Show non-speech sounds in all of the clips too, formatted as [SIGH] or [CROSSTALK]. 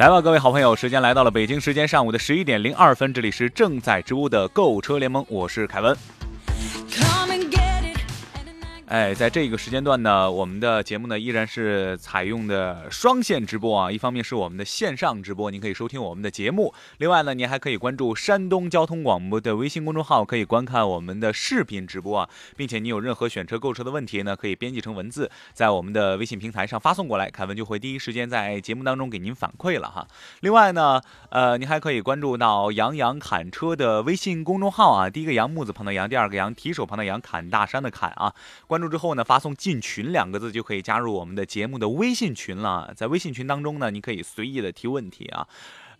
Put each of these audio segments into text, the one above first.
来吧，各位好朋友，时间来到了北京时间上午的十一点零二分，这里是正在直播的购车联盟，我是凯文。哎，在这个时间段呢，我们的节目呢依然是采用的双线直播啊。一方面是我们的线上直播，您可以收听我们的节目；另外呢，您还可以关注山东交通广播的微信公众号，可以观看我们的视频直播啊。并且你有任何选车购车的问题呢，可以编辑成文字，在我们的微信平台上发送过来，凯文就会第一时间在节目当中给您反馈了哈。另外呢，呃，您还可以关注到杨洋侃车的微信公众号啊。第一个杨木字旁的杨，第二个杨提手旁的杨，侃大山的侃啊。关。关注之后呢，发送“进群”两个字就可以加入我们的节目的微信群了。在微信群当中呢，你可以随意的提问题啊，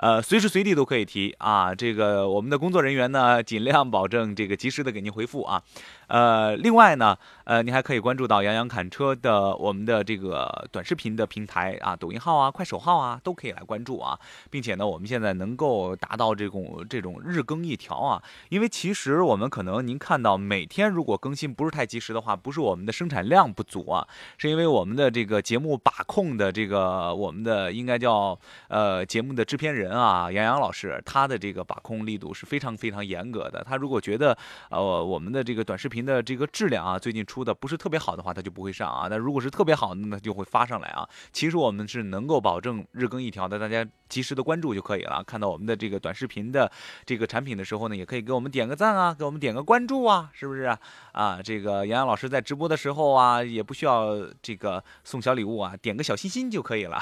呃，随时随地都可以提啊。这个我们的工作人员呢，尽量保证这个及时的给您回复啊。呃，另外呢，呃，你还可以关注到杨洋侃车的我们的这个短视频的平台啊，抖音号啊、快手号啊，都可以来关注啊，并且呢，我们现在能够达到这种这种日更一条啊，因为其实我们可能您看到每天如果更新不是太及时的话，不是我们的生产量不足啊，是因为我们的这个节目把控的这个我们的应该叫呃节目的制片人啊，杨洋老师，他的这个把控力度是非常非常严格的，他如果觉得呃我们的这个短视频。的这个质量啊，最近出的不是特别好的话，他就不会上啊。那如果是特别好的，那就会发上来啊。其实我们是能够保证日更一条的，大家及时的关注就可以了。看到我们的这个短视频的这个产品的时候呢，也可以给我们点个赞啊，给我们点个关注啊，是不是啊？啊，这个杨洋老师在直播的时候啊，也不需要这个送小礼物啊，点个小心心就可以了。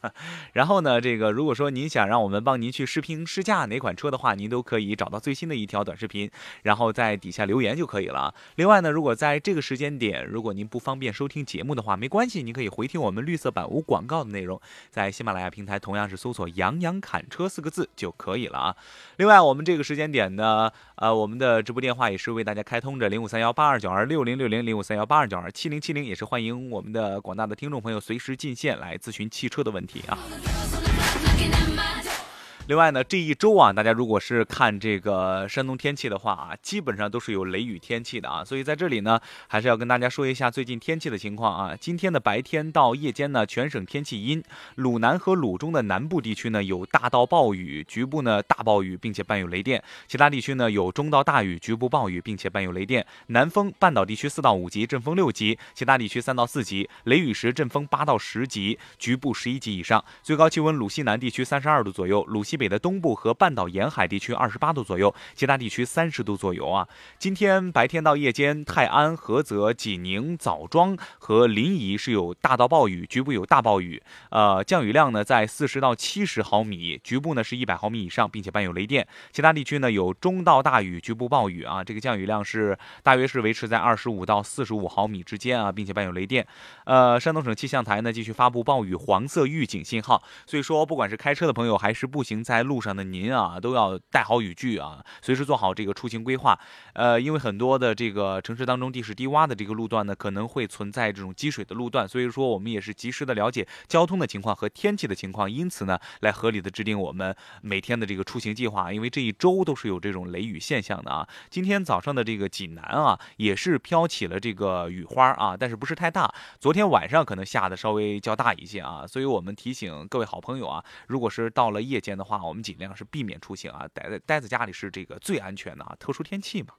[LAUGHS] 然后呢，这个如果说您想让我 [LAUGHS] 我们帮您去视频试驾哪款车的话，您都可以找到最新的一条短视频，然后在底下留言就可以了。另外呢，如果在这个时间点，如果您不方便收听节目的话，没关系，您可以回听我们绿色版无广告的内容，在喜马拉雅平台同样是搜索“杨洋侃车”四个字就可以了啊。另外，我们这个时间点呢，呃，我们的直播电话也是为大家开通着零五三幺八二九二六零六零零五三幺八二九二七零七零，也是欢迎我们的广大的听众朋友随时进线来咨询汽车的问题啊。另外呢，这一周啊，大家如果是看这个山东天气的话啊，基本上都是有雷雨天气的啊，所以在这里呢，还是要跟大家说一下最近天气的情况啊。今天的白天到夜间呢，全省天气阴，鲁南和鲁中的南部地区呢有大到暴雨，局部呢大暴雨，并且伴有雷电；其他地区呢有中到大雨，局部暴雨，并且伴有雷电。南风，半岛地区四到五级，阵风六级；其他地区三到四级，雷雨时阵风八到十级，局部十一级以上。最高气温，鲁西南地区三十二度左右，鲁西。北的东部和半岛沿海地区二十八度左右，其他地区三十度左右啊。今天白天到夜间，泰安、菏泽、济宁、枣庄和临沂是有大到暴雨，局部有大暴雨。呃，降雨量呢在四十到七十毫米，局部呢是一百毫米以上，并且伴有雷电。其他地区呢有中到大雨，局部暴雨啊。这个降雨量是大约是维持在二十五到四十五毫米之间啊，并且伴有雷电。呃，山东省气象台呢继续发布暴雨黄色预警信号，所以说不管是开车的朋友还是步行。在路上的您啊，都要带好雨具啊，随时做好这个出行规划。呃，因为很多的这个城市当中地势低洼的这个路段呢，可能会存在这种积水的路段，所以说我们也是及时的了解交通的情况和天气的情况，因此呢，来合理的制定我们每天的这个出行计划。因为这一周都是有这种雷雨现象的啊。今天早上的这个济南啊，也是飘起了这个雨花啊，但是不是太大。昨天晚上可能下的稍微较大一些啊，所以我们提醒各位好朋友啊，如果是到了夜间的话。啊我们尽量是避免出行啊，待在待在家里是这个最安全的啊，特殊天气嘛。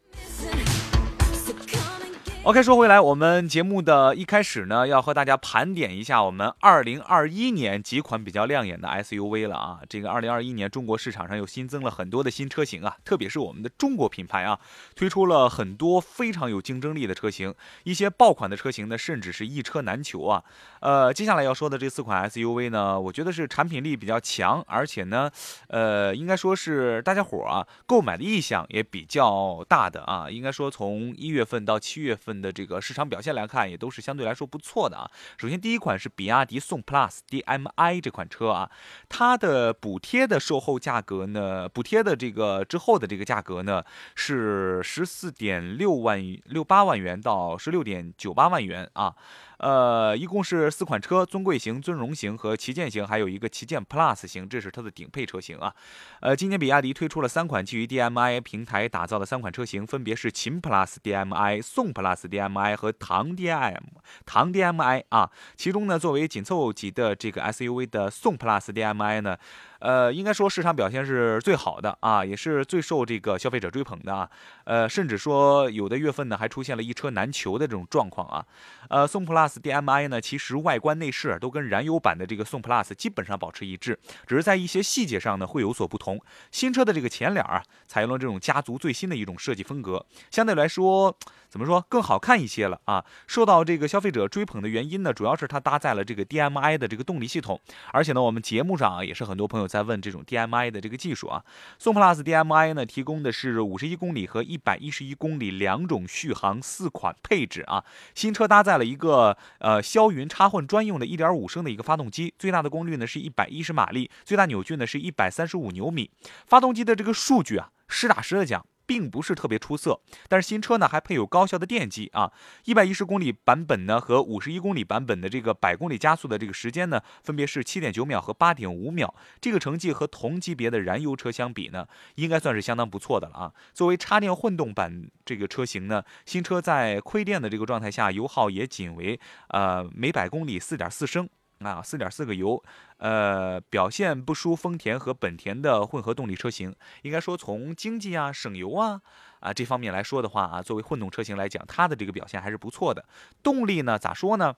OK，说回来，我们节目的一开始呢，要和大家盘点一下我们二零二一年几款比较亮眼的 SUV 了啊。这个二零二一年中国市场上又新增了很多的新车型啊，特别是我们的中国品牌啊，推出了很多非常有竞争力的车型，一些爆款的车型呢，甚至是一车难求啊。呃，接下来要说的这四款 SUV 呢，我觉得是产品力比较强，而且呢，呃，应该说是大家伙啊购买的意向也比较大的啊。应该说从一月份到七月份。的这个市场表现来看，也都是相对来说不错的啊。首先，第一款是比亚迪宋 PLUS DM-i 这款车啊，它的补贴的售后价格呢，补贴的这个之后的这个价格呢是十四点六万六八万元到十六点九八万元啊。呃，一共是四款车：尊贵型、尊荣型和旗舰型，还有一个旗舰 Plus 型，这是它的顶配车型啊。呃，今年比亚迪推出了三款基于 DMI 平台打造的三款车型，分别是秦 Plus DMI、宋 Plus DMI 和唐 DM 唐 DMI 啊。其中呢，作为紧凑级的这个 SUV 的宋 Plus DMI 呢。呃，应该说市场表现是最好的啊，也是最受这个消费者追捧的啊。呃，甚至说有的月份呢还出现了一车难求的这种状况啊。呃，宋 Plus DM-i 呢，其实外观内饰都跟燃油版的这个宋 Plus 基本上保持一致，只是在一些细节上呢会有所不同。新车的这个前脸啊，采用了这种家族最新的一种设计风格，相对来说怎么说更好看一些了啊。受到这个消费者追捧的原因呢，主要是它搭载了这个 DM-i 的这个动力系统，而且呢，我们节目上啊也是很多朋友。在问这种 DMI 的这个技术啊，宋 Plus DMI 呢提供的是五十一公里和一百一十一公里两种续航四款配置啊。新车搭载了一个呃霄云插混专用的一点五升的一个发动机，最大的功率呢是一百一十马力，最大扭矩呢是一百三十五牛米。发动机的这个数据啊，实打实的讲。并不是特别出色，但是新车呢还配有高效的电机啊，一百一十公里版本呢和五十一公里版本的这个百公里加速的这个时间呢，分别是七点九秒和八点五秒，这个成绩和同级别的燃油车相比呢，应该算是相当不错的了啊。作为插电混动版这个车型呢，新车在亏电的这个状态下，油耗也仅为呃每百公里四点四升。啊，四点四个油，呃，表现不输丰田和本田的混合动力车型。应该说，从经济啊、省油啊啊这方面来说的话啊，作为混动车型来讲，它的这个表现还是不错的。动力呢，咋说呢？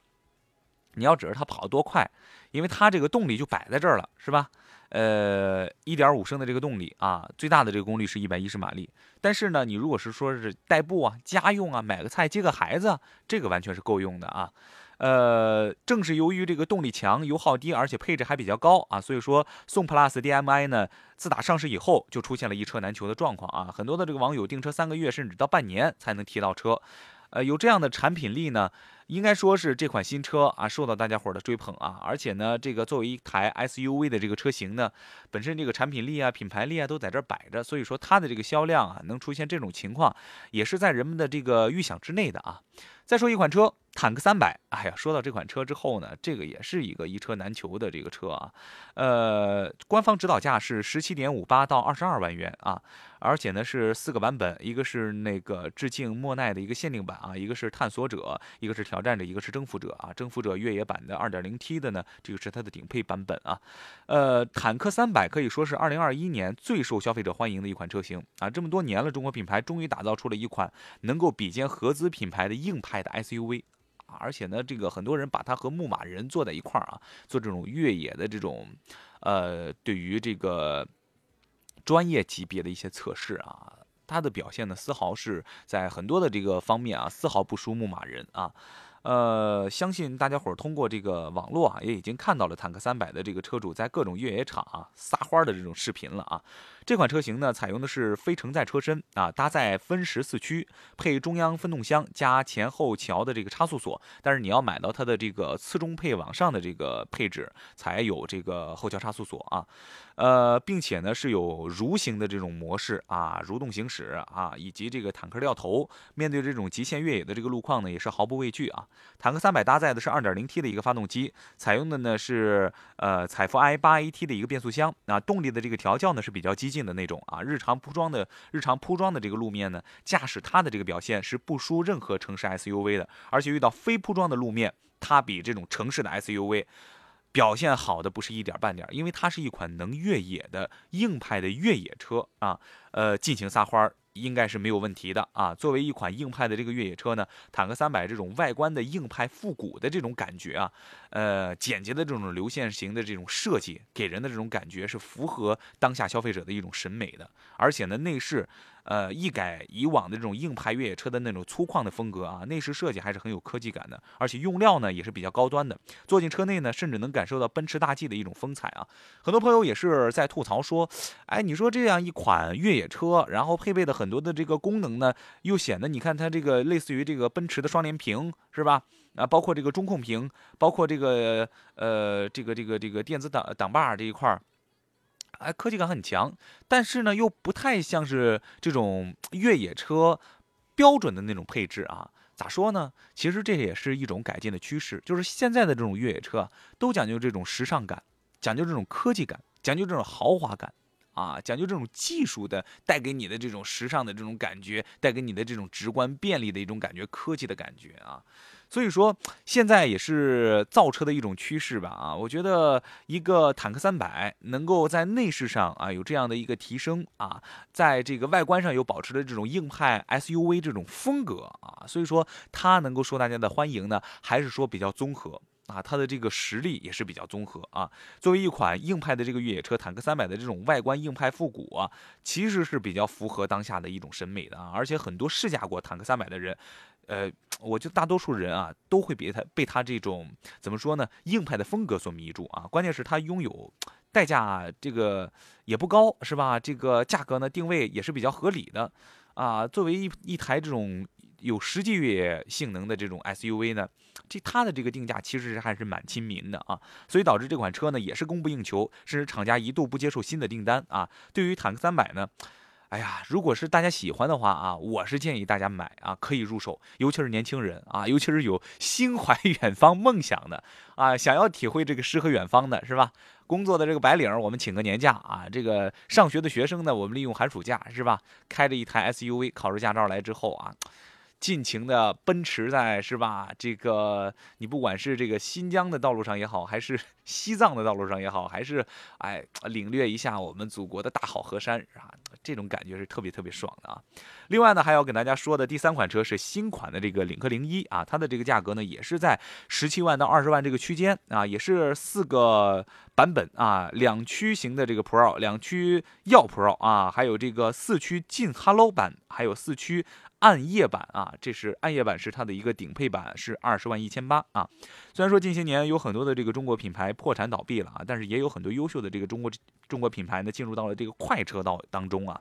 你要指着它跑得多快，因为它这个动力就摆在这儿了，是吧？呃，一点五升的这个动力啊，最大的这个功率是一百一十马力。但是呢，你如果是说是代步啊、家用啊、买个菜、接个孩子，这个完全是够用的啊。呃，正是由于这个动力强、油耗低，而且配置还比较高啊，所以说宋 Plus DM-i 呢，自打上市以后就出现了一车难求的状况啊，很多的这个网友订车三个月甚至到半年才能提到车，呃，有这样的产品力呢。应该说是这款新车啊，受到大家伙的追捧啊，而且呢，这个作为一台 SUV 的这个车型呢，本身这个产品力啊、品牌力啊都在这摆着，所以说它的这个销量啊，能出现这种情况，也是在人们的这个预想之内的啊。再说一款车，坦克三百，哎呀，说到这款车之后呢，这个也是一个一车难求的这个车啊，呃，官方指导价是十七点五八到二十二万元啊，而且呢是四个版本，一个是那个致敬莫奈的一个限定版啊，一个是探索者，一个是挑。战者一个是征服者啊，征服者越野版的 2.0T 的呢，这个是它的顶配版本啊。呃，坦克300可以说是2021年最受消费者欢迎的一款车型啊。这么多年了，中国品牌终于打造出了一款能够比肩合资品牌的硬派的 SUV。而且呢，这个很多人把它和牧马人坐在一块儿啊，做这种越野的这种，呃，对于这个专业级别的一些测试啊。它的表现呢，丝毫是在很多的这个方面啊，丝毫不输牧马人啊。呃，相信大家伙儿通过这个网络啊，也已经看到了坦克三百的这个车主在各种越野场啊撒欢的这种视频了啊。这款车型呢，采用的是非承载车身啊，搭载分时四驱，配中央分动箱加前后桥的这个差速锁。但是你要买到它的这个次中配往上的这个配置，才有这个后桥差速锁啊。呃，并且呢是有蠕行的这种模式啊，蠕动行驶啊，以及这个坦克掉头，面对这种极限越野的这个路况呢，也是毫不畏惧啊。坦克三百搭载的是 2.0T 的一个发动机，采用的呢是呃采富 i8AT 的一个变速箱啊，动力的这个调教呢是比较激进的那种啊。日常铺装的日常铺装的这个路面呢，驾驶它的这个表现是不输任何城市 SUV 的，而且遇到非铺装的路面，它比这种城市的 SUV。表现好的不是一点半点，因为它是一款能越野的硬派的越野车啊，呃，尽情撒欢儿应该是没有问题的啊。作为一款硬派的这个越野车呢，坦克三百这种外观的硬派复古的这种感觉啊，呃，简洁的这种流线型的这种设计，给人的这种感觉是符合当下消费者的一种审美的。而且呢，内饰，呃，一改以往的这种硬派越野车的那种粗犷的风格啊，内饰设计还是很有科技感的，而且用料呢也是比较高端的。坐进车内呢，甚至能感受到奔驰大 G 的一种风采啊。很多朋友也是在吐槽说，哎，你说这样一款越野车，然后配备的很多的这个功能呢，又显得你看它这个类似于这个奔驰的双联屏是吧？啊，包括这个中控屏，包括这个呃这个这个这个电子挡挡把这一块儿。哎，科技感很强，但是呢，又不太像是这种越野车标准的那种配置啊。咋说呢？其实这也是一种改进的趋势，就是现在的这种越野车都讲究这种时尚感，讲究这种科技感，讲究这种豪华感啊，讲究这种技术的带给你的这种时尚的这种感觉，带给你的这种直观便利的一种感觉，科技的感觉啊。所以说，现在也是造车的一种趋势吧？啊，我觉得一个坦克三百能够在内饰上啊有这样的一个提升啊，在这个外观上又保持了这种硬派 SUV 这种风格啊，所以说它能够受大家的欢迎呢，还是说比较综合啊，它的这个实力也是比较综合啊。作为一款硬派的这个越野车，坦克三百的这种外观硬派复古啊，其实是比较符合当下的一种审美的啊，而且很多试驾过坦克三百的人。呃，我觉得大多数人啊都会被他被他这种怎么说呢，硬派的风格所迷住啊。关键是他拥有代价，这个也不高，是吧？这个价格呢定位也是比较合理的啊。作为一一台这种有实际越野性能的这种 SUV 呢，这它的这个定价其实还是蛮亲民的啊。所以导致这款车呢也是供不应求，甚至厂家一度不接受新的订单啊。对于坦克三百呢。哎呀，如果是大家喜欢的话啊，我是建议大家买啊，可以入手，尤其是年轻人啊，尤其是有 [LAUGHS] 心怀远方梦想的啊，想要体会这个诗和远方的是吧？工作的这个白领，我们请个年假啊，这个上学的学生呢，我们利用寒暑假是吧？开着一台 SUV，考出驾照来之后啊。尽情的奔驰在是吧？这个你不管是这个新疆的道路上也好，还是 [LAUGHS] 西藏的道路上也好，还是哎领略一下我们祖国的大好河山啊，这种感觉是特别特别爽的啊。另外呢，还要跟大家说的第三款车是新款的这个领克零一啊，它的这个价格呢也是在十七万到二十万这个区间啊，也是四个版本啊，两驱型的这个 Pro，两驱耀 Pro 啊，还有这个四驱劲 Hello 版，还有四驱。暗夜版啊，这是暗夜版，是它的一个顶配版，是二十万一千八啊。虽然说近些年有很多的这个中国品牌破产倒闭了啊，但是也有很多优秀的这个中国中国品牌呢进入到了这个快车道当中啊。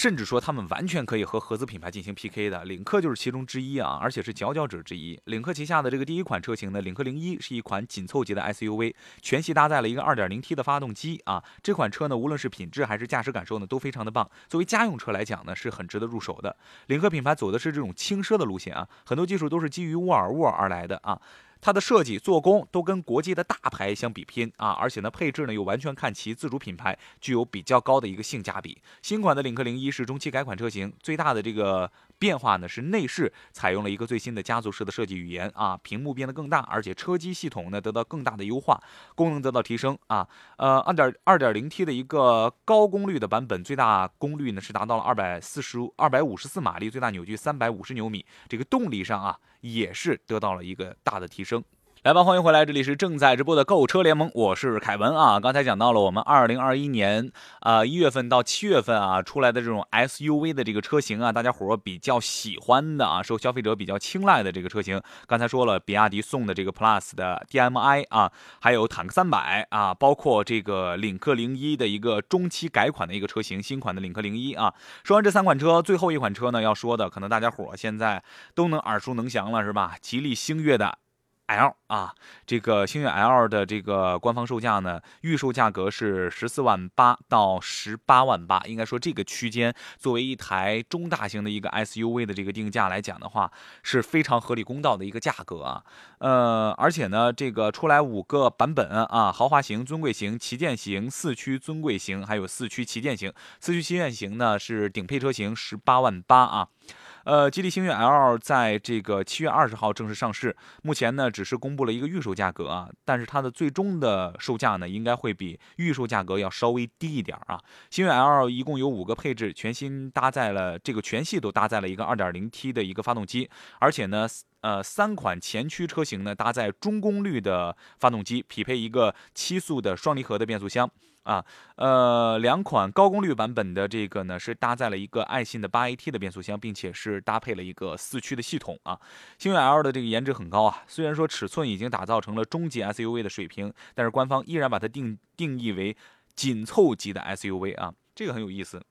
甚至说他们完全可以和合资品牌进行 PK 的，领克就是其中之一啊，而且是佼佼者之一。领克旗下的这个第一款车型呢，领克零一是一款紧凑级的 SUV，全系搭载了一个 2.0T 的发动机啊。这款车呢，无论是品质还是驾驶感受呢，都非常的棒。作为家用车来讲呢，是很值得入手的。领克品牌走的是这种轻奢的路线啊，很多技术都是基于沃尔沃而来的啊。它的设计、做工都跟国际的大牌相比拼啊，而且呢，配置呢又完全看其自主品牌，具有比较高的一个性价比。新款的领克零一是中期改款车型，最大的这个。变化呢是内饰采用了一个最新的家族式的设计语言啊，屏幕变得更大，而且车机系统呢得到更大的优化，功能得到提升啊。呃，二点二点零 T 的一个高功率的版本，最大功率呢是达到了二百四十二百五十四马力，最大扭矩三百五十牛米，这个动力上啊也是得到了一个大的提升。来吧，欢迎回来，这里是正在直播的购车联盟，我是凯文啊。刚才讲到了我们二零二一年啊一月份到七月份啊出来的这种 SUV 的这个车型啊，大家伙比较喜欢的啊，受消费者比较青睐的这个车型。刚才说了，比亚迪送的这个 Plus 的 DMI 啊，还有坦克三百啊，包括这个领克零一的一个中期改款的一个车型，新款的领克零一啊。说完这三款车，最后一款车呢要说的，可能大家伙现在都能耳熟能详了，是吧？吉利星越的。L 啊，这个星越 L 的这个官方售价呢，预售价格是十四万八到十八万八，应该说这个区间作为一台中大型的一个 SUV 的这个定价来讲的话，是非常合理公道的一个价格啊。呃，而且呢，这个出来五个版本啊，豪华型、尊贵型、旗舰型、四驱尊贵型，还有四驱旗舰型。四驱旗舰型呢是顶配车型，十八万八啊。呃，吉利星越 L 在这个七月二十号正式上市，目前呢只是公布了一个预售价格啊，但是它的最终的售价呢应该会比预售价格要稍微低一点啊。星越 L 一共有五个配置，全新搭载了这个全系都搭载了一个二点零 T 的一个发动机，而且呢。呃，三款前驱车型呢搭载中功率的发动机，匹配一个七速的双离合的变速箱。啊，呃，两款高功率版本的这个呢是搭载了一个爱信的八 AT 的变速箱，并且是搭配了一个四驱的系统啊。星越 L 的这个颜值很高啊，虽然说尺寸已经打造成了中级 SUV 的水平，但是官方依然把它定定义为紧凑级的 SUV 啊，这个很有意思。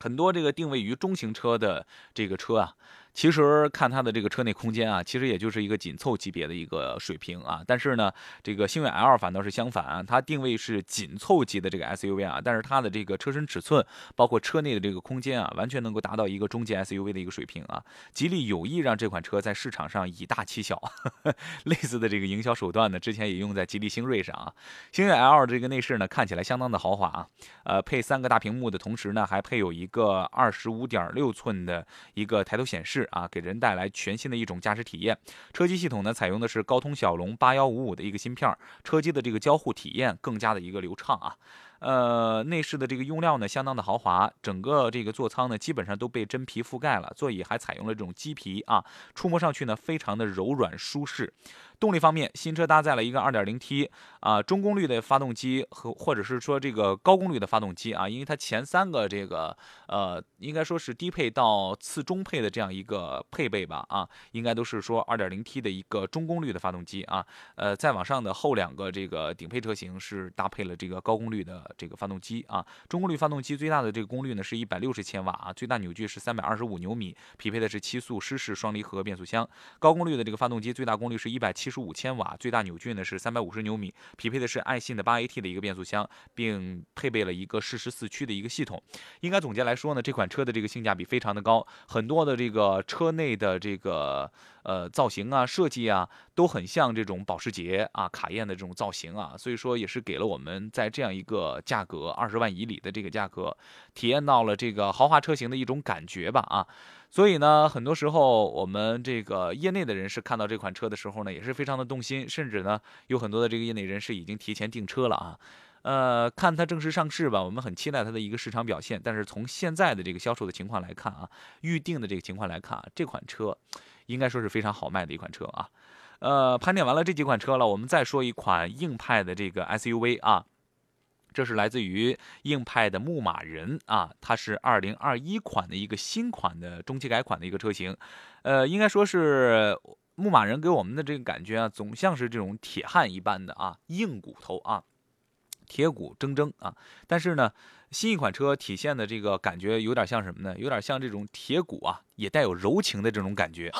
很多这个定位于中型车的这个车啊。其实看它的这个车内空间啊，其实也就是一个紧凑级别的一个水平啊。但是呢，这个星越 L 反倒是相反，它定位是紧凑级的这个 SUV 啊。但是它的这个车身尺寸，包括车内的这个空间啊，完全能够达到一个中级 SUV 的一个水平啊。吉利有意让这款车在市场上以大欺小，[LAUGHS] 类似的这个营销手段呢，之前也用在吉利星瑞上啊。星越 L 这个内饰呢，看起来相当的豪华啊。呃，配三个大屏幕的同时呢，还配有一个二十五点六寸的一个抬头显示。啊，给人带来全新的一种驾驶体验。车机系统呢，采用的是高通骁龙八幺五五的一个芯片，车机的这个交互体验更加的一个流畅啊。呃，内饰的这个用料呢，相当的豪华，整个这个座舱呢，基本上都被真皮覆盖了，座椅还采用了这种鸡皮啊，触摸上去呢，非常的柔软舒适。动力方面，新车搭载了一个 2.0T 啊中功率的发动机和或者是说这个高功率的发动机啊，因为它前三个这个呃应该说是低配到次中配的这样一个配备吧啊，应该都是说 2.0T 的一个中功率的发动机啊，呃再往上的后两个这个顶配车型是搭配了这个高功率的这个发动机啊，中功率发动机最大的这个功率呢是一百六十千瓦啊，最大扭矩是三百二十五牛米，匹配的是七速湿式双离合变速箱，高功率的这个发动机最大功率是一百七七。十五千瓦，最大扭矩呢是三百五十牛米，匹配的是爱信的八 AT 的一个变速箱，并配备了一个适时四驱的一个系统。应该总结来说呢，这款车的这个性价比非常的高，很多的这个车内的这个呃造型啊、设计啊，都很像这种保时捷啊、卡宴的这种造型啊，所以说也是给了我们在这样一个价格二十万以里的这个价格，体验到了这个豪华车型的一种感觉吧啊。所以呢，很多时候我们这个业内的人士看到这款车的时候呢，也是非常的动心，甚至呢，有很多的这个业内人士已经提前订车了啊。呃，看它正式上市吧，我们很期待它的一个市场表现。但是从现在的这个销售的情况来看啊，预定的这个情况来看啊，这款车应该说是非常好卖的一款车啊。呃，盘点完了这几款车了，我们再说一款硬派的这个 SUV 啊。这是来自于硬派的牧马人啊，它是二零二一款的一个新款的中期改款的一个车型，呃，应该说是牧马人给我们的这个感觉啊，总像是这种铁汉一般的啊，硬骨头啊，铁骨铮铮啊。但是呢，新一款车体现的这个感觉有点像什么呢？有点像这种铁骨啊，也带有柔情的这种感觉。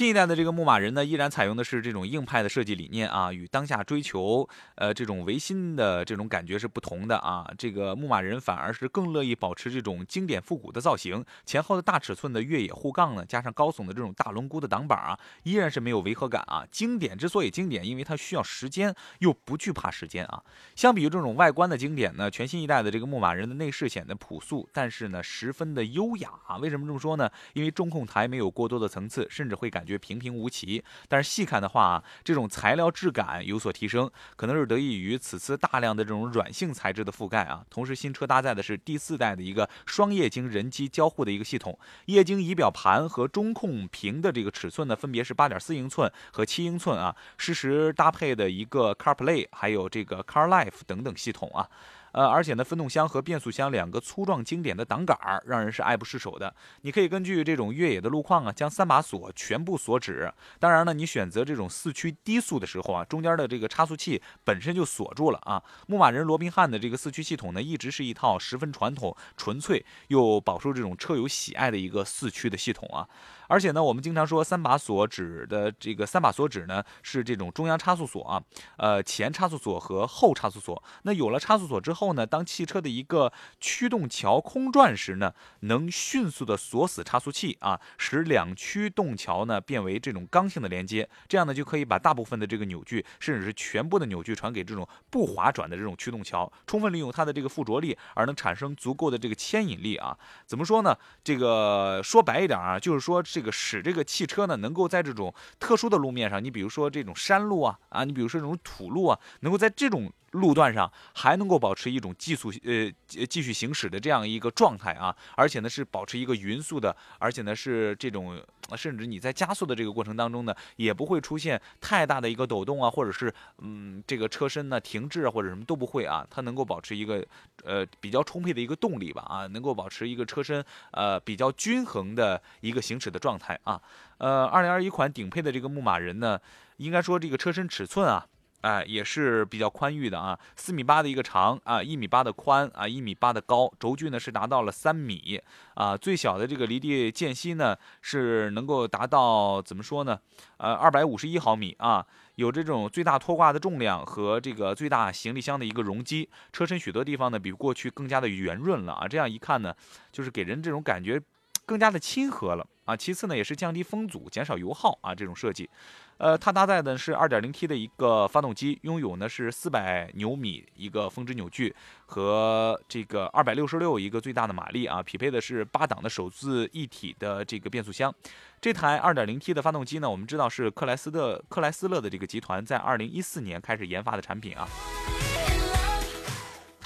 新一代的这个牧马人呢，依然采用的是这种硬派的设计理念啊，与当下追求呃这种维新的这种感觉是不同的啊。这个牧马人反而是更乐意保持这种经典复古的造型，前后的大尺寸的越野护杠呢，加上高耸的这种大轮毂的挡板啊，依然是没有违和感啊。经典之所以经典，因为它需要时间，又不惧怕时间啊。相比于这种外观的经典呢，全新一代的这个牧马人的内饰显得朴素，但是呢十分的优雅啊。为什么这么说呢？因为中控台没有过多的层次，甚至会感觉。觉平平无奇，但是细看的话啊，这种材料质感有所提升，可能是得益于此次大量的这种软性材质的覆盖啊。同时，新车搭载的是第四代的一个双液晶人机交互的一个系统，液晶仪表盘和中控屏的这个尺寸呢，分别是八点四英寸和七英寸啊，适时搭配的一个 CarPlay，还有这个 CarLife 等等系统啊。呃，而且呢，分动箱和变速箱两个粗壮经典的挡杆儿，让人是爱不释手的。你可以根据这种越野的路况啊，将三把锁全部锁止。当然了，你选择这种四驱低速的时候啊，中间的这个差速器本身就锁住了啊。牧马人罗宾汉的这个四驱系统呢，一直是一套十分传统、纯粹又饱受这种车友喜爱的一个四驱的系统啊。而且呢，我们经常说三把锁指的这个三把锁指呢，是这种中央差速锁啊，呃，前差速锁和后差速锁。那有了差速锁之后呢，当汽车的一个驱动桥空转时呢，能迅速的锁死差速器啊，使两驱动桥呢变为这种刚性的连接，这样呢就可以把大部分的这个扭矩，甚至是全部的扭矩传给这种不滑转的这种驱动桥，充分利用它的这个附着力，而能产生足够的这个牵引力啊。怎么说呢？这个说白一点啊，就是说这。这个使这个汽车呢，能够在这种特殊的路面上，你比如说这种山路啊，啊，你比如说这种土路啊，能够在这种路段上还能够保持一种技术呃继续行驶的这样一个状态啊，而且呢是保持一个匀速的，而且呢是这种甚至你在加速的这个过程当中呢，也不会出现太大的一个抖动啊，或者是嗯这个车身呢停滞啊或者什么都不会啊，它能够保持一个呃比较充沛的一个动力吧啊，能够保持一个车身呃比较均衡的一个行驶的状态啊，呃，二零二一款顶配的这个牧马人呢，应该说这个车身尺寸啊。哎，也是比较宽裕的啊，四米八的一个长啊，一米八的宽啊，一米八的高，轴距呢是达到了三米。啊，最小的这个离地间隙呢是能够达到怎么说呢？呃，二百五十一毫米啊，有这种最大拖挂的重量和这个最大行李箱的一个容积，车身许多地方呢比过去更加的圆润了啊，这样一看呢，就是给人这种感觉更加的亲和了啊。其次呢，也是降低风阻、减少油耗啊，这种设计。呃，它搭载的是 2.0T 的一个发动机，拥有呢是400牛米一个峰值扭矩和这个266一个最大的马力啊，匹配的是八档的手自一体的这个变速箱。这台 2.0T 的发动机呢，我们知道是克莱斯的克莱斯勒的这个集团在2014年开始研发的产品啊。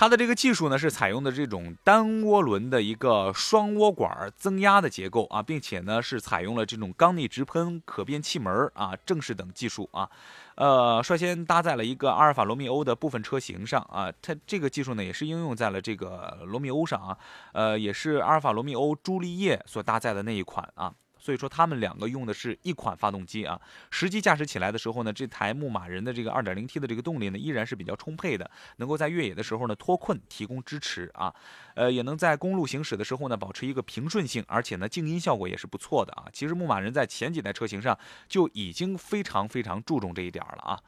它的这个技术呢，是采用的这种单涡轮的一个双涡管增压的结构啊，并且呢是采用了这种缸内直喷可变气门啊，正式等技术啊，呃，率先搭载了一个阿尔法罗密欧的部分车型上啊，它这个技术呢也是应用在了这个罗密欧上啊，呃，也是阿尔法罗密欧朱丽叶所搭载的那一款啊。所以说，他们两个用的是一款发动机啊。实际驾驶起来的时候呢，这台牧马人的这个 2.0T 的这个动力呢，依然是比较充沛的，能够在越野的时候呢脱困提供支持啊。呃，也能在公路行驶的时候呢保持一个平顺性，而且呢静音效果也是不错的啊。其实牧马人在前几代车型上就已经非常非常注重这一点了啊。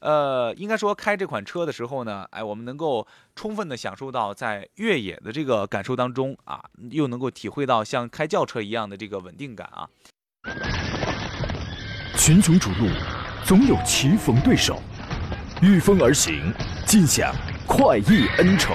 呃，应该说开这款车的时候呢，哎，我们能够充分的享受到在越野的这个感受当中啊，又能够体会到像开轿车一样的这个稳定感啊。群雄逐鹿，总有棋逢对手，御风而行，尽享快意恩仇。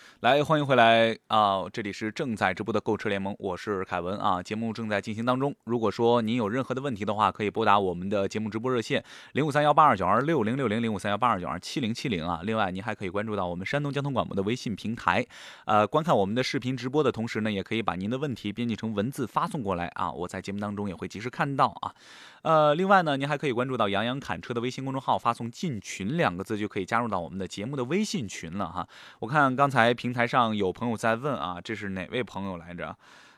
来，欢迎回来啊！这里是正在直播的购车联盟，我是凯文啊。节目正在进行当中。如果说您有任何的问题的话，可以拨打我们的节目直播热线零五三幺八二九二六零六零零五三幺八二九二七零七零啊。另外，您还可以关注到我们山东交通广播的微信平台，呃，观看我们的视频直播的同时呢，也可以把您的问题编辑成文字发送过来啊。我在节目当中也会及时看到啊。呃，另外呢，您还可以关注到杨洋侃车的微信公众号，发送进群两个字就可以加入到我们的节目的微信群了哈。我看刚才平。平台上有朋友在问啊，这是哪位朋友来着？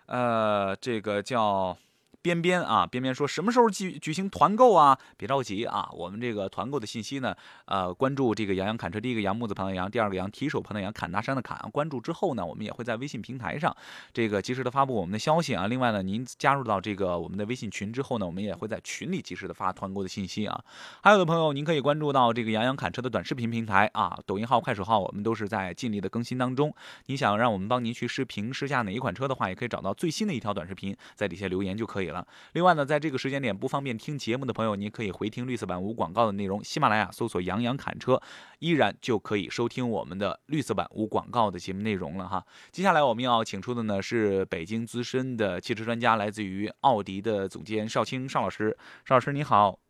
呃，这个叫。边边啊，边边说什么时候举举行团购啊？别着急啊，我们这个团购的信息呢，呃，关注这个杨洋砍车，第一个杨木字旁的杨，第二个杨提手旁的杨，砍大山的砍。关注之后呢，我们也会在微信平台上这个及时的发布我们的消息啊。另外呢，您加入到这个我们的微信群之后呢，我们也会在群里及时的发团购的信息啊。还有的朋友，您可以关注到这个杨洋砍车的短视频平台啊，抖音号、快手号，我们都是在尽力的更新当中。你想让我们帮您去试评试驾哪一款车的话，也可以找到最新的一条短视频，在底下留言就可以了。另外呢，在这个时间点不方便听节目的朋友，您可以回听绿色版无广告的内容。喜马拉雅搜索“杨洋侃车”，依然就可以收听我们的绿色版无广告的节目内容了哈。接下来我们要请出的呢是北京资深的汽车专家，来自于奥迪的总监邵青邵老师。邵老师你好。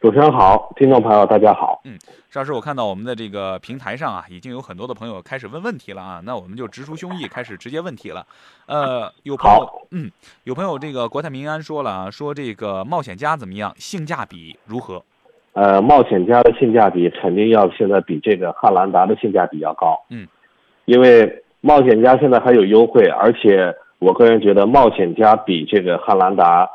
主持人好，听众朋友大家好。嗯，邵老师，我看到我们的这个平台上啊，已经有很多的朋友开始问问题了啊，那我们就直抒胸臆，开始直接问题了。呃，有朋友，嗯，有朋友这个国泰民安说了啊，说这个冒险家怎么样，性价比如何？呃，冒险家的性价比肯定要现在比这个汉兰达的性价比要高。嗯，因为冒险家现在还有优惠，而且我个人觉得冒险家比这个汉兰达。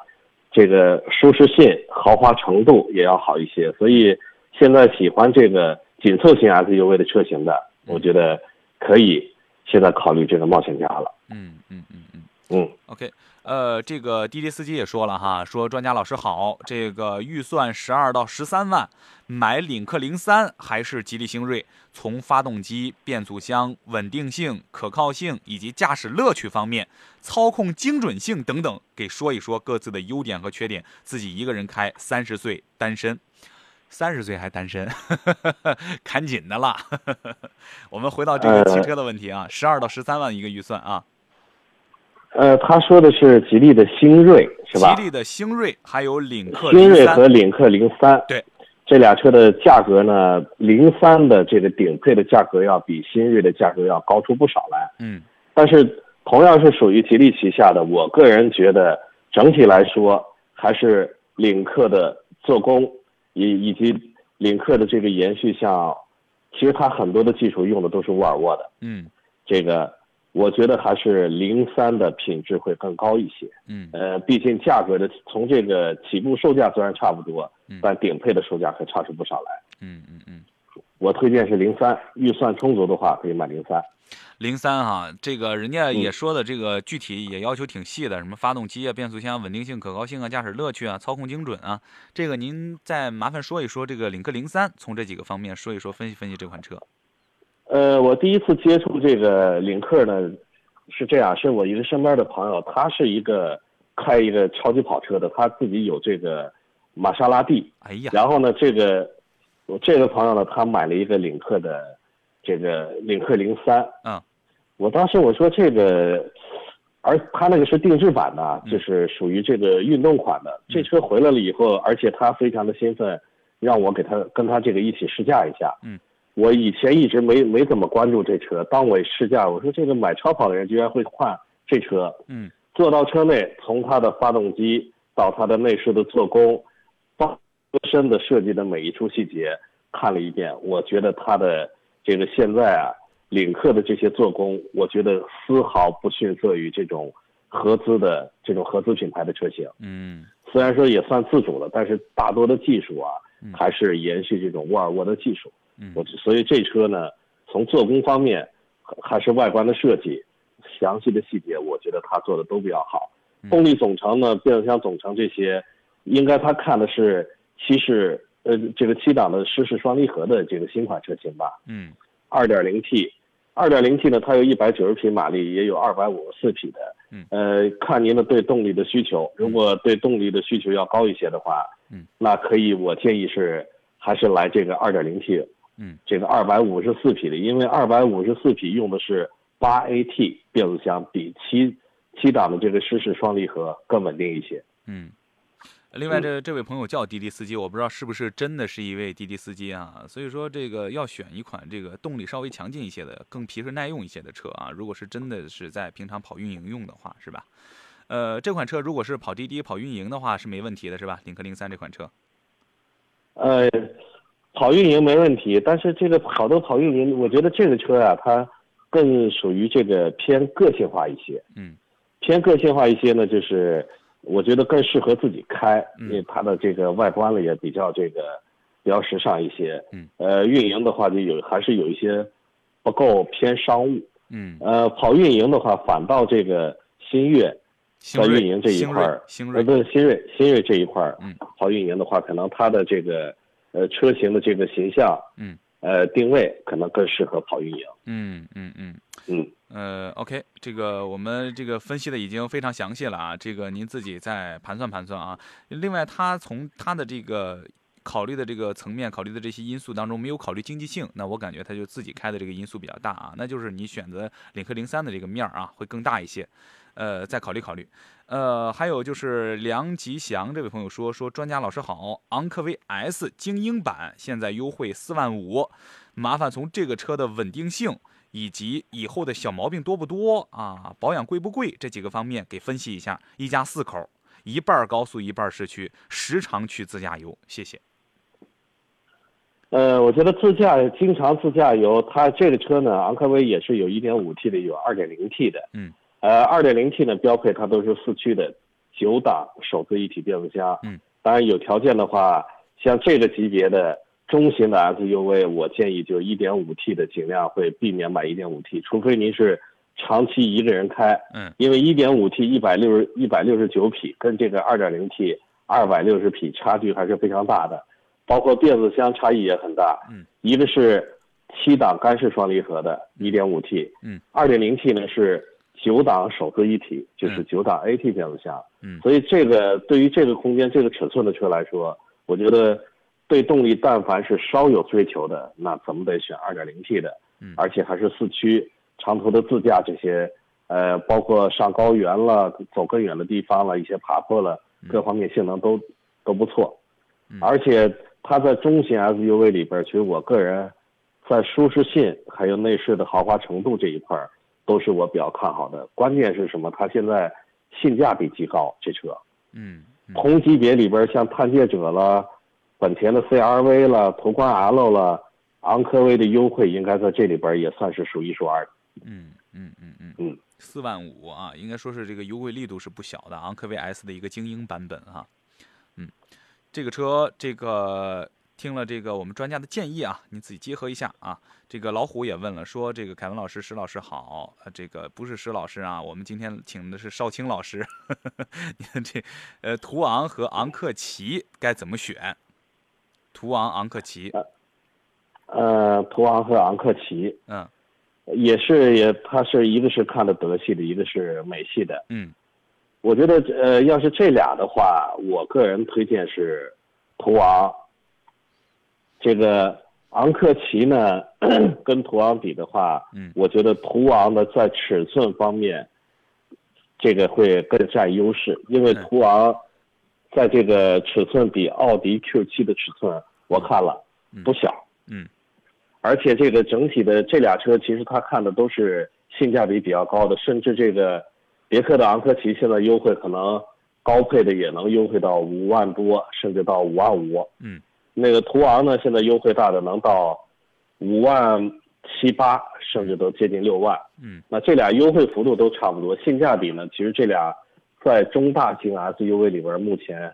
这个舒适性、豪华程度也要好一些，所以现在喜欢这个紧凑型 SUV 的车型的，我觉得可以现在考虑这个冒险家了。嗯嗯嗯嗯嗯。OK，呃，这个滴滴司机也说了哈，说专家老师好，这个预算十二到十三万，买领克零三还是吉利星瑞？从发动机、变速箱、稳定性、可靠性以及驾驶乐趣方面、操控精准性等等，给说一说各自的优点和缺点。自己一个人开，三十岁单身，三十岁还单身，[LAUGHS] 赶紧的啦。[LAUGHS] 我们回到这个汽车的问题啊，十二到十三万一个预算啊。呃，他说的是吉利的星瑞是吧？吉利的星瑞还有领克星瑞和领克零三，对，这俩车的价格呢，零三的这个顶配的价格要比新锐的价格要高出不少来。嗯，但是同样是属于吉利旗下的，我个人觉得整体来说还是领克的做工以以及领克的这个延续，像其实它很多的技术用的都是沃尔沃的。嗯，这个。我觉得还是零三的品质会更高一些。嗯，呃，毕竟价格的从这个起步售价虽然差不多，但顶配的售价可差出不少来。嗯嗯嗯，我推荐是零三，预算充足的话可以买零三。零三哈，这个人家也说的这个具体也要求挺细的，什么发动机啊、变速箱稳定性、可靠性啊、驾驶乐趣啊、操控精准啊，这个您再麻烦说一说这个领克零三，从这几个方面说一说，分析分析这款车。呃，我第一次接触这个领克呢，是这样，是我一个身边的朋友，他是一个开一个超级跑车的，他自己有这个玛莎拉蒂。哎呀，然后呢，这个我这个朋友呢，他买了一个领克的这个领克零三。嗯，我当时我说这个，而他那个是定制版的，就是属于这个运动款的。这车回来了以后，而且他非常的兴奋，让我给他跟他这个一起试驾一下。嗯。我以前一直没没怎么关注这车，当我试驾，我说这个买超跑的人居然会换这车。嗯，坐到车内，从它的发动机到它的内饰的做工，到车身的设计的每一处细节看了一遍，我觉得它的这个现在啊，领克的这些做工，我觉得丝毫不逊色于这种合资的这种合资品牌的车型。嗯，虽然说也算自主了，但是大多的技术啊，还是延续这种沃尔沃的技术。我所以这车呢，从做工方面，还是外观的设计，详细的细节，我觉得它做的都比较好。动力总成呢，变速箱总成这些，应该他看的是七式呃这个七档的湿式双离合的这个新款车型吧？嗯，二点零 T，二点零 T 呢，它有一百九十匹马力，也有二百五十四匹的。嗯，呃，看您的对动力的需求，如果对动力的需求要高一些的话，嗯，那可以，我建议是还是来这个二点零 T。嗯，这个二百五十四匹的，因为二百五十四匹用的是八 AT 变速箱，比七七档的这个湿式双离合更稳定一些。嗯，另外这这位朋友叫滴滴司机，我不知道是不是真的是一位滴滴司机啊？所以说这个要选一款这个动力稍微强劲一些的、更皮实耐用一些的车啊。如果是真的是在平常跑运营用的话，是吧？呃，这款车如果是跑滴滴、跑运营的话是没问题的，是吧？领克零三这款车。呃。跑运营没问题，但是这个好多跑运营，我觉得这个车啊，它更属于这个偏个性化一些。嗯，偏个性化一些呢，就是我觉得更适合自己开，因为它的这个外观呢也比较这个比较时尚一些。嗯，呃，运营的话就有还是有一些不够偏商务。嗯，呃，跑运营的话，反倒这个新悦在运营这一块儿，呃，不是新锐新锐这一块儿，嗯，跑运营的话，可能它的这个。呃，车型的这个形象，嗯，呃，定位可能更适合跑运营。嗯嗯嗯嗯，呃，OK，这个我们这个分析的已经非常详细了啊，这个您自己再盘算盘算啊。另外，他从他的这个考虑的这个层面，考虑的这些因素当中，没有考虑经济性，那我感觉他就自己开的这个因素比较大啊，那就是你选择领克零三的这个面儿啊，会更大一些。呃，再考虑考虑。呃，还有就是梁吉祥这位朋友说说，专家老师好，昂科威 S 精英版现在优惠四万五，麻烦从这个车的稳定性以及以后的小毛病多不多啊，保养贵不贵这几个方面给分析一下。一家四口，一半高速一半市区，时常去自驾游，谢谢。呃，我觉得自驾经常自驾游，它这个车呢，昂科威也是有 1.5T 的，有 2.0T 的，嗯。呃，二点零 T 呢，标配它都是四驱的九档手自一体变速箱。嗯，当然有条件的话，像这个级别的中型的 SUV，我建议就一点五 T 的尽量会避免买一点五 T，除非您是长期一个人开，嗯，因为一点五 T 一百六十一百六十九匹跟这个二点零 T 二百六十匹差距还是非常大的，包括变速箱差异也很大，嗯，一个是七档干式双离合的一点五 T，嗯，二点零 T 呢是九档手自一体，就是嗯。九档 AT 变速箱，嗯。所以这个对于这个空间、这个尺寸的车来说，我觉得对动力但凡是稍有追求的，那怎么得选 2.0T 的，嗯。而且还是四驱、长途的自驾这些，呃，包括上高原了、走更远的地方了、一些爬坡了，各方面性能都都不错，嗯。而且它在中型 SUV 里边，其实我个人在舒适性还有内饰的豪华程度这一块儿，都是我比较看好的。关键是什么？它现在性价比极高，这车。嗯嗯同级别里边，像探界者了、本田的 CRV 了、途观 L 了、昂科威的优惠，应该在这里边也算是数一数二的。嗯嗯嗯嗯嗯，四万五啊，应该说是这个优惠力度是不小的，昂科威 S 的一个精英版本哈。嗯，这个车这个听了这个我们专家的建议啊，你自己结合一下啊。这个老虎也问了，说这个凯文老师、石老师好，呃，这个不是石老师啊，我们今天请的是少卿老师。[LAUGHS] 你看这呃，途昂和昂克旗该怎么选？途昂、昂克旗，呃，途昂和昂克旗嗯也是也，它是一个是看的德系的，一个是美系的。嗯我觉得呃，要是这俩的话，我个人推荐是途昂。这个昂克旗呢，[CLEARS THROAT] 跟途昂比的话，嗯我觉得途昂的在尺寸方面，这个会更占优势，因为嗯途昂在这个尺寸比奥迪 Q7 的尺寸我看了嗯。不小，嗯。而且这个整体的这俩车，其实他看的都是性价比比较高的，甚至这个别克的昂科旗现在优惠可能高配的也能优惠到五万多，甚至到五万五。嗯那个途昂呢，现在优惠大的能到五万七八，甚至都接近六万。嗯那这俩优惠幅度都差不多，性价比呢，其实这俩在中大型 SUV 里边目前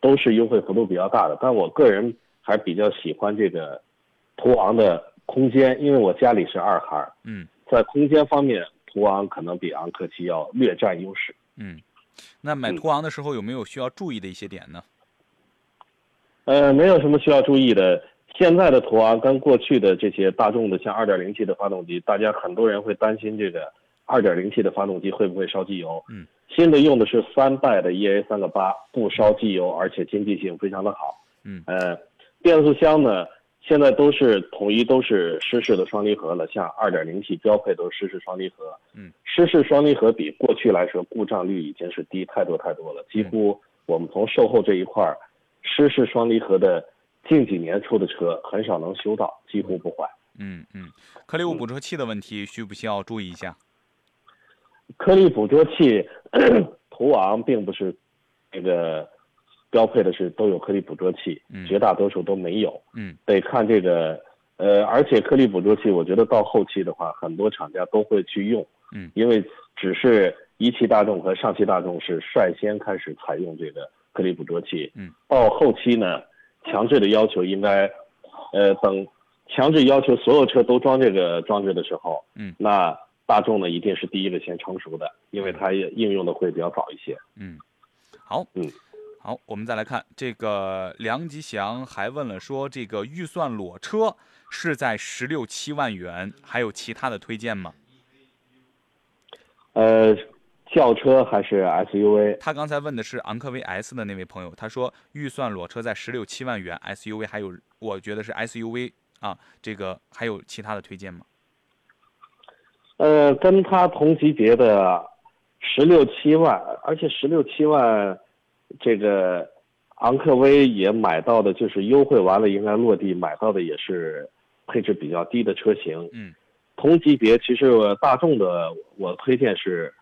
都是优惠幅度比较大的。但我个人还比较喜欢这个途昂的空间，因为我家里是二孩，嗯在空间方面，途昂可能比昂科旗要略占优势。嗯。那买嗯途昂的时候有没有需要注意的一些点呢？呃，没有什么需要注意的。现在的途昂跟过去的这些大众的像 2.0T 的发动机，大家很多人会担心这个 2.0T 的发动机会不会烧机油。嗯，新的用的是三代的 EA 3个8，不烧机油，而且经济性非常的好。嗯呃，变速箱呢，现在都是统一都是湿式的双离合了，像 2.0T 标配都是湿式双离合。嗯，湿式双离合比过去来说故障率已经是低太多太多了，几乎我们从售后这一块儿，湿式双离合的近几年出的车很少能修到，几乎不坏。嗯嗯，颗粒物捕捉器的问题需不需要注意一下？颗粒捕捉器，途昂并不是那个标配的是都有颗粒捕捉器，嗯绝大多数都没有。嗯得看这个，呃，而且颗粒捕捉器，我觉得到后期的话，很多厂家都会去用，嗯因为只是一汽大众和上汽大众是率先开始采用这个颗粒捕捉器，嗯，到后期呢，强制的要求应该，呃，等强制要求所有车都装这个装置的时候，嗯那大众呢一定是第一个先成熟的，因为它也应用的会比较早一些。嗯，好，嗯，好，我们再来看这个梁吉祥还问了说，这个预算裸车是在十六七万元，还有其他的推荐吗？呃，轿车还是 SUV？他刚才问的是昂科威 S 的那位朋友，他说预算裸车在十六七万元，SUV 还有我觉得是 SUV 啊，这个还有其他的推荐吗？呃，跟他同级别的十六七万，而且十六七万，这个昂科威也买到的，就是优惠完了应该落地买到的也是配置比较低的车型。嗯同级别其实大众的我推荐是，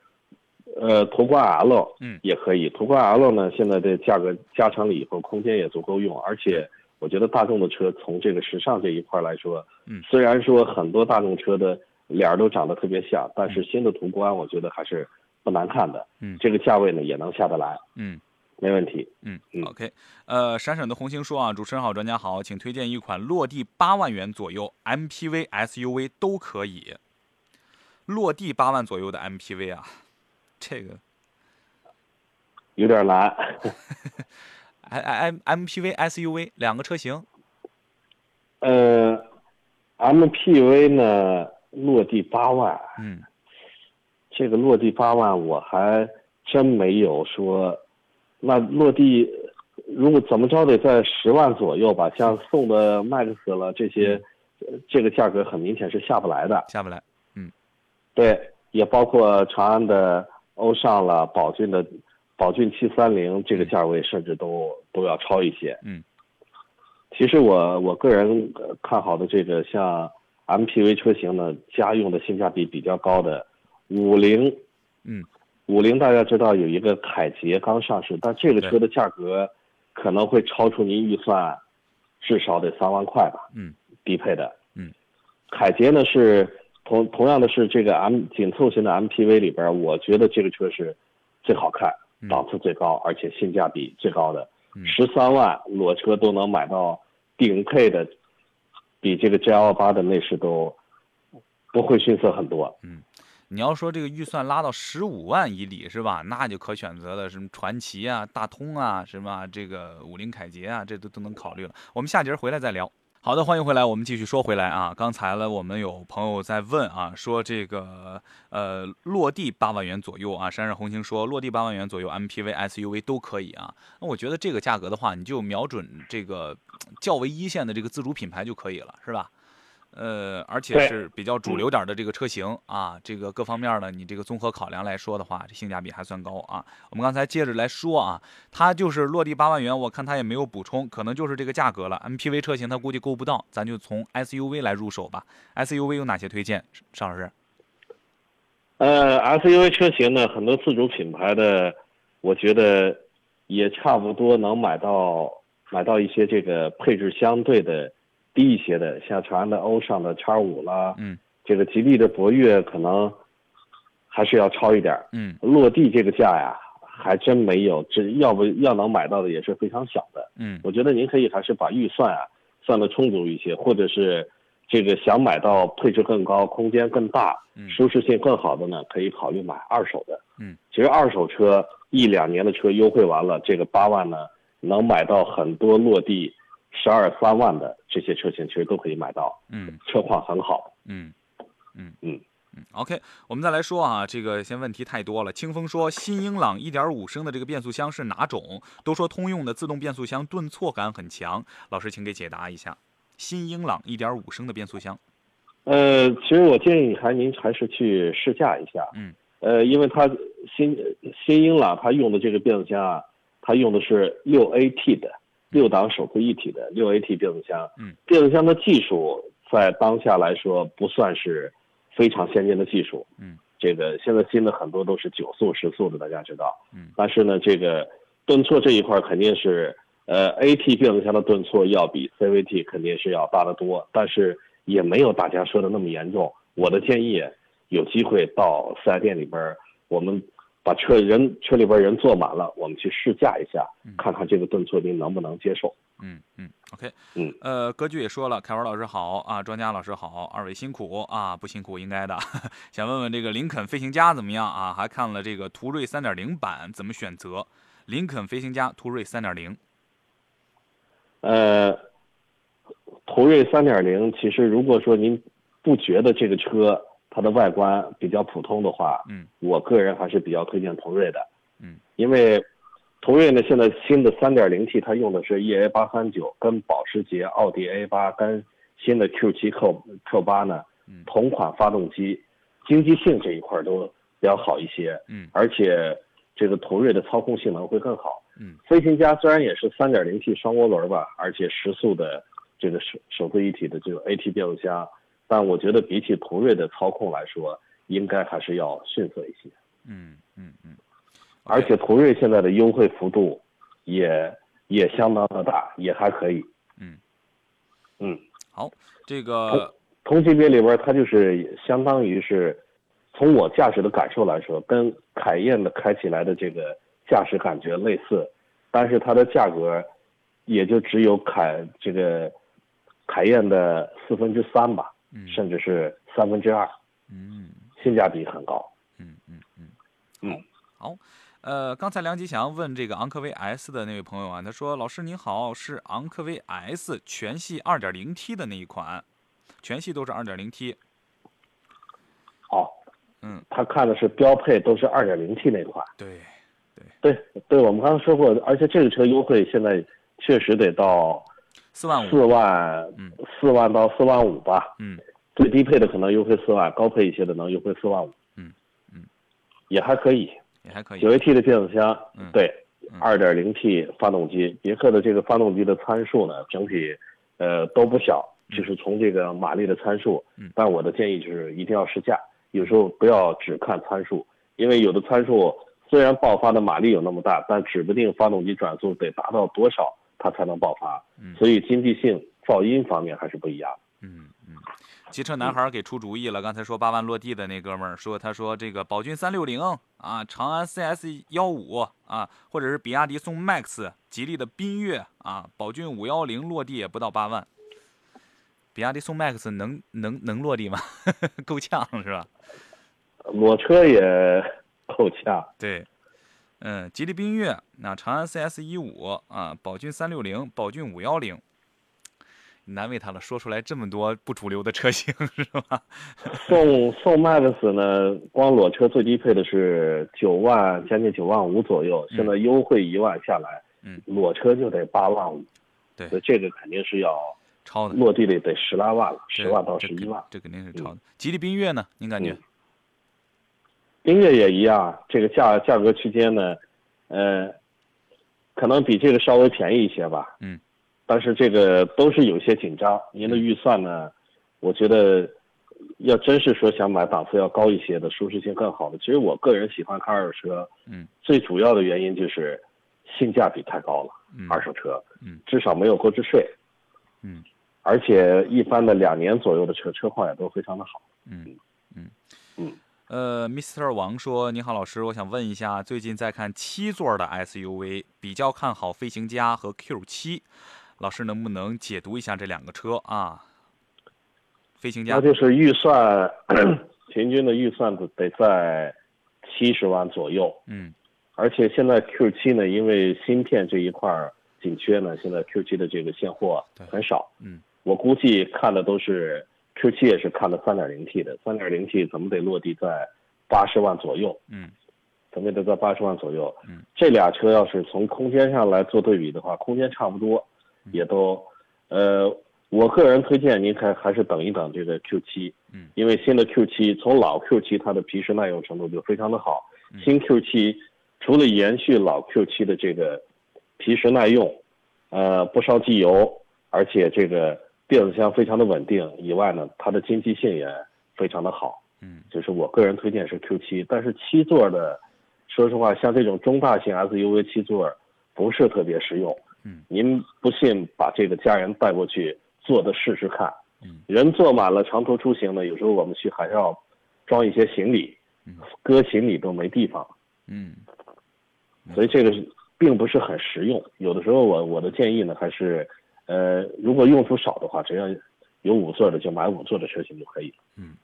呃，途观 L，嗯也可以。途观 L 呢，现在的价格加长了以后，空间也足够用，而且我觉得大众的车从这个时尚这一块来说，嗯虽然说很多大众车的脸儿都长得特别像，但是新的途观我觉得还是不难看的。嗯这个价位呢也能下得来，嗯没问题。嗯嗯，OK，呃，闪闪的红星说啊，主持人好，专家好，请推荐一款落地八万元左右 MPV、SUV 都可以。落地八万左右的 MPV 啊，这个有点难。[LAUGHS] I M MPV SUV 两个车型，呃，MPV 呢落地八万，嗯这个落地八万我还真没有说，那落地如果怎么着得在十万左右吧，像送的 Max 了这些，呃这个价格很明显是下不来的。下不来，嗯对，也包括长安的欧尚了，宝骏的宝骏七三零这个价位甚至都都要超一些。嗯，其实我我个人呃看好的这个像 MPV 车型呢，家用的性价比比较高的五菱，嗯，五菱大家知道有一个凯捷刚上市，但这个车的价格可能会超出您预算至少得三万块吧。嗯，低配的。嗯，凯捷呢是同同样的是这个 M 紧凑型的 MPV 里边，我觉得这个车是最好看、嗯档次最高，而且性价比最高的。嗯十三万裸车都能买到顶配的，比这个 GL 八的内饰都不会逊色很多。嗯你要说这个预算拉到十五万以里是吧？那就可选择了什么传奇啊、大通啊，什么这个五菱凯捷啊，这都都能考虑了。我们下节回来再聊。好的，欢迎回来，我们继续说回来啊。刚才呢，我们有朋友在问啊，说这个呃落地八万元左右啊，闪闪红星说落地八万元左右，MPV、SUV 都可以啊。那我觉得这个价格的话，你就瞄准这个较为一线的这个自主品牌就可以了，是吧？呃，而且是比较主流点的这个车型啊，这个各方面呢，你这个综合考量来说的话，这性价比还算高啊。我们刚才接着来说啊，它就是落地八万元，我看它也没有补充，可能就是这个价格了。MPV 车型它估计够不到，咱就从 SUV 来入手吧。SUV 有哪些推荐？尚老师？呃，SUV 车型呢，很多自主品牌的，我觉得也差不多能买到买到一些这个配置相对的低一些的，像长安的欧尚的叉五啦，嗯这个吉利的博越可能还是要超一点儿。嗯落地这个价呀，还真没有，这要不要能买到的也是非常小的。嗯我觉得您可以还是把预算啊算得充足一些，或者是这个想买到配置更高、空间更大、嗯舒适性更好的呢，可以考虑买二手的。嗯，其实二手车一两年的车优惠完了，这个八万呢，能买到很多落地十二三万的这些车型，其实都可以买到，嗯车况很好。嗯嗯嗯嗯，OK，我们再来说啊，这个先问题太多了。清风说，新英朗1.5升的这个变速箱是哪种？都说通用的自动变速箱顿挫感很强，老师请给解答一下。新英朗1.5升的变速箱，呃，其实我建议还您还是去试驾一下。嗯。呃，因为它新新英朗它用的这个变速箱啊，它用的是六 AT 的六档手自一体的六 AT 变速箱。嗯。变速箱的技术在当下来说不算是非常先进的技术。嗯。这个现在新的很多都是九速、十速的，大家知道。嗯。但是呢，这个顿挫这一块肯定是。呃，AT 变速箱的顿挫要比 CVT 肯定是要大得多，但是也没有大家说的那么严重。我的建议，有机会到四 S 店里边，我们把车人车里边人坐满了，我们去试驾一下，看看这个顿挫您能不能接受。嗯嗯，OK，嗯，呃，歌剧也说了，凯文老师好啊，专家老师好，二位辛苦啊，不辛苦应该的。[LAUGHS] 想问问这个林肯飞行家怎么样啊？还看了这个途锐3.0版怎么选择？林肯飞行家途锐3.0。呃，途锐三点零，其实如果说您不觉得这个车它的外观比较普通的话，嗯，我个人还是比较推荐途锐的，嗯，因为途锐呢现在新的三点零 T 它用的是 EA 八三九，跟保时捷、奥迪 A 八跟新的 Q 七 Q Q 八呢嗯。同款发动机，经济性这一块都比较好一些，嗯。而且这个途锐的操控性能会更好。嗯。飞行家虽然也是 3.0T 双涡轮吧，而且时速的这个手手自一体的这种 AT 变速箱，但我觉得比起途锐的操控来说，应该还是要逊色一些。嗯嗯嗯，而且途锐现在的优惠幅度也也相当的大，也还可以。嗯嗯，好，这个同级别里边，它就是相当于是，从我驾驶的感受来说，跟凯宴的开起来的这个驾驶感觉类似，但是它的价格也就只有凯这个凯宴的四分之三吧，嗯甚至是三分之二。嗯性价比很高。嗯嗯嗯，嗯，好。呃，刚才梁吉祥问这个昂科威 S 的那位朋友啊，他说：“老师您好，是昂科威 S 全系 2.0T 的那一款，全系都是 2.0T。”哦，嗯，他看的是标配都是 2.0T 那款。对，对对，我们刚刚说过，而且这个车优惠现在确实得到四万五，四万嗯，四万到四万五吧。嗯最低配的可能优惠四万，高配一些的能优惠四万五。嗯嗯，也还可以。也还可以九。AT 的变速箱，嗯对嗯，二点零 T 发动机，别克的这个发动机的参数呢，整体呃都不小，就是从这个马力的参数。嗯但我的建议就是一定要试驾，有时候不要只看参数，因为有的参数虽然爆发的马力有那么大，但指不定发动机转速得达到多少它才能爆发，嗯所以经济性、噪音方面还是不一样。嗯嗯，骑车男孩给出主意了。刚才说八万落地的那哥们儿说，他说这个宝骏三六零啊，长安 CS 幺五啊，或者是比亚迪宋 MAX、吉利的缤越啊，宝骏五幺零落地也不到八万。比亚迪宋 MAX 能能能落地吗？[LAUGHS] 够呛是吧？裸车也 [LAUGHS] 够呛，对，嗯，吉利缤越，那长安 CS 一五啊，宝骏三六零，宝骏五幺零，难为他了，说出来这么多不主流的车型 [LAUGHS] 是吧？宋宋 MAX 呢，光裸车最低配的是九万，将近九万五左右，嗯现在优惠一万下来，嗯，裸车就得八万五，对所以这个肯定是要超的，落地的得十来万了，十万到十一万。这肯定是超的。吉利缤越呢？您感觉嗯？音乐也一样，这个价价格区间呢，呃，可能比这个稍微便宜一些吧。嗯，但是这个都是有些紧张。您的预算呢，我觉得要真是说想买档次要高一些的、舒适性更好的，其实我个人喜欢看二手车，嗯最主要的原因就是性价比太高了。嗯二手车，嗯至少没有购置税，嗯而且一般的两年左右的车车况也都非常的好。嗯嗯嗯。呃，Mr. 王说：“你好，老师，我想问一下，最近在看七座的 SUV，比较看好飞行家和 Q 七老师能不能解读一下这两个车啊？飞行家那，就是预算 [COUGHS] 平均的预算得在七十万左右，嗯而且现在 Q 七呢，因为芯片这一块儿紧缺呢，现在 Q 七的这个现货很少。嗯我估计看的都是 Q 七也是看的 3.0T 的，3.0T 怎么得落地在八十万左右，嗯。怎么也得在八十万左右。嗯，这俩车要是从空间上来做对比的话，空间差不多，嗯。也都，呃，我个人推荐您还还是等一等这个 Q 7嗯。因为新的 Q 7从老 Q 7它的皮实耐用程度就非常的好，嗯。新 Q 7除了延续老 Q 7的这个皮实耐用，呃，不烧机油，而且这个变速箱非常的稳定以外呢，它的经济性也非常的好。嗯就是我个人推荐是 Q 7但是七座的，说实话，像这种中大型 SUV 七座不是特别实用。嗯，您不信，把这个家人带过去坐的试试看。嗯，人坐满了，长途出行呢，有时候我们去还要装一些行李嗯，搁行李都没地方，嗯所以这个是并不是很实用。有的时候我我的建议呢，还是，呃，如果用处少的话，只要有五座的就买五座的车型就可以。嗯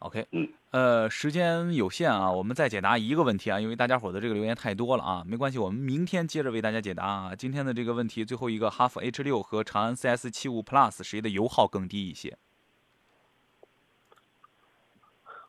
，OK，嗯，呃，时间有限啊，我们再解答一个问题啊，因为大家伙的这个留言太多了啊，没关系，我们明天接着为大家解答啊。今天的这个问题，最后一个哈弗 H 六和长安 CS 七五 Plus 谁的油耗更低一些？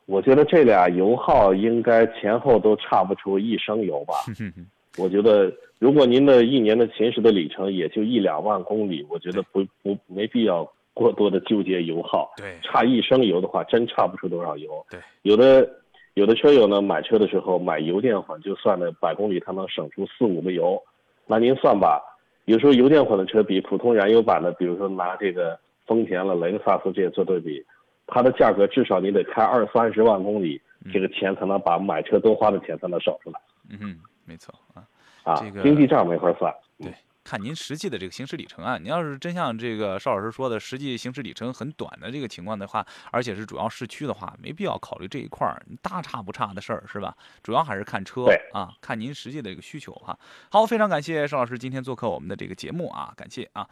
我觉得这俩油耗应该前后都差不出一升油吧。[LAUGHS] 我觉得，如果您的一年的行驶的里程也就一两万公里，我觉得不不没必要过多的纠结油耗。对差一升油的话，真差不出多少油。对，有的有的车友呢，买车的时候买油电混，就算了百公里他能省出四五个油，那您算吧。有时候油电混的车比普通燃油版的，比如说拿这个丰田了、雷克萨斯这些做对比，它的价格至少你得开二三十万公里，这个钱才能把买车多花的钱才能省出来嗯哼，没错啊。啊这个，经济账没法算。对，看您实际的这个行驶里程啊。您要是真像这个邵老师说的，实际行驶里程很短的这个情况的话，而且是主要市区的话，没必要考虑这一块儿大差不差的事儿，是吧？主要还是看车对啊，看您实际的这个需求哈。好，非常感谢邵老师今天做客我们的这个节目啊，感谢啊。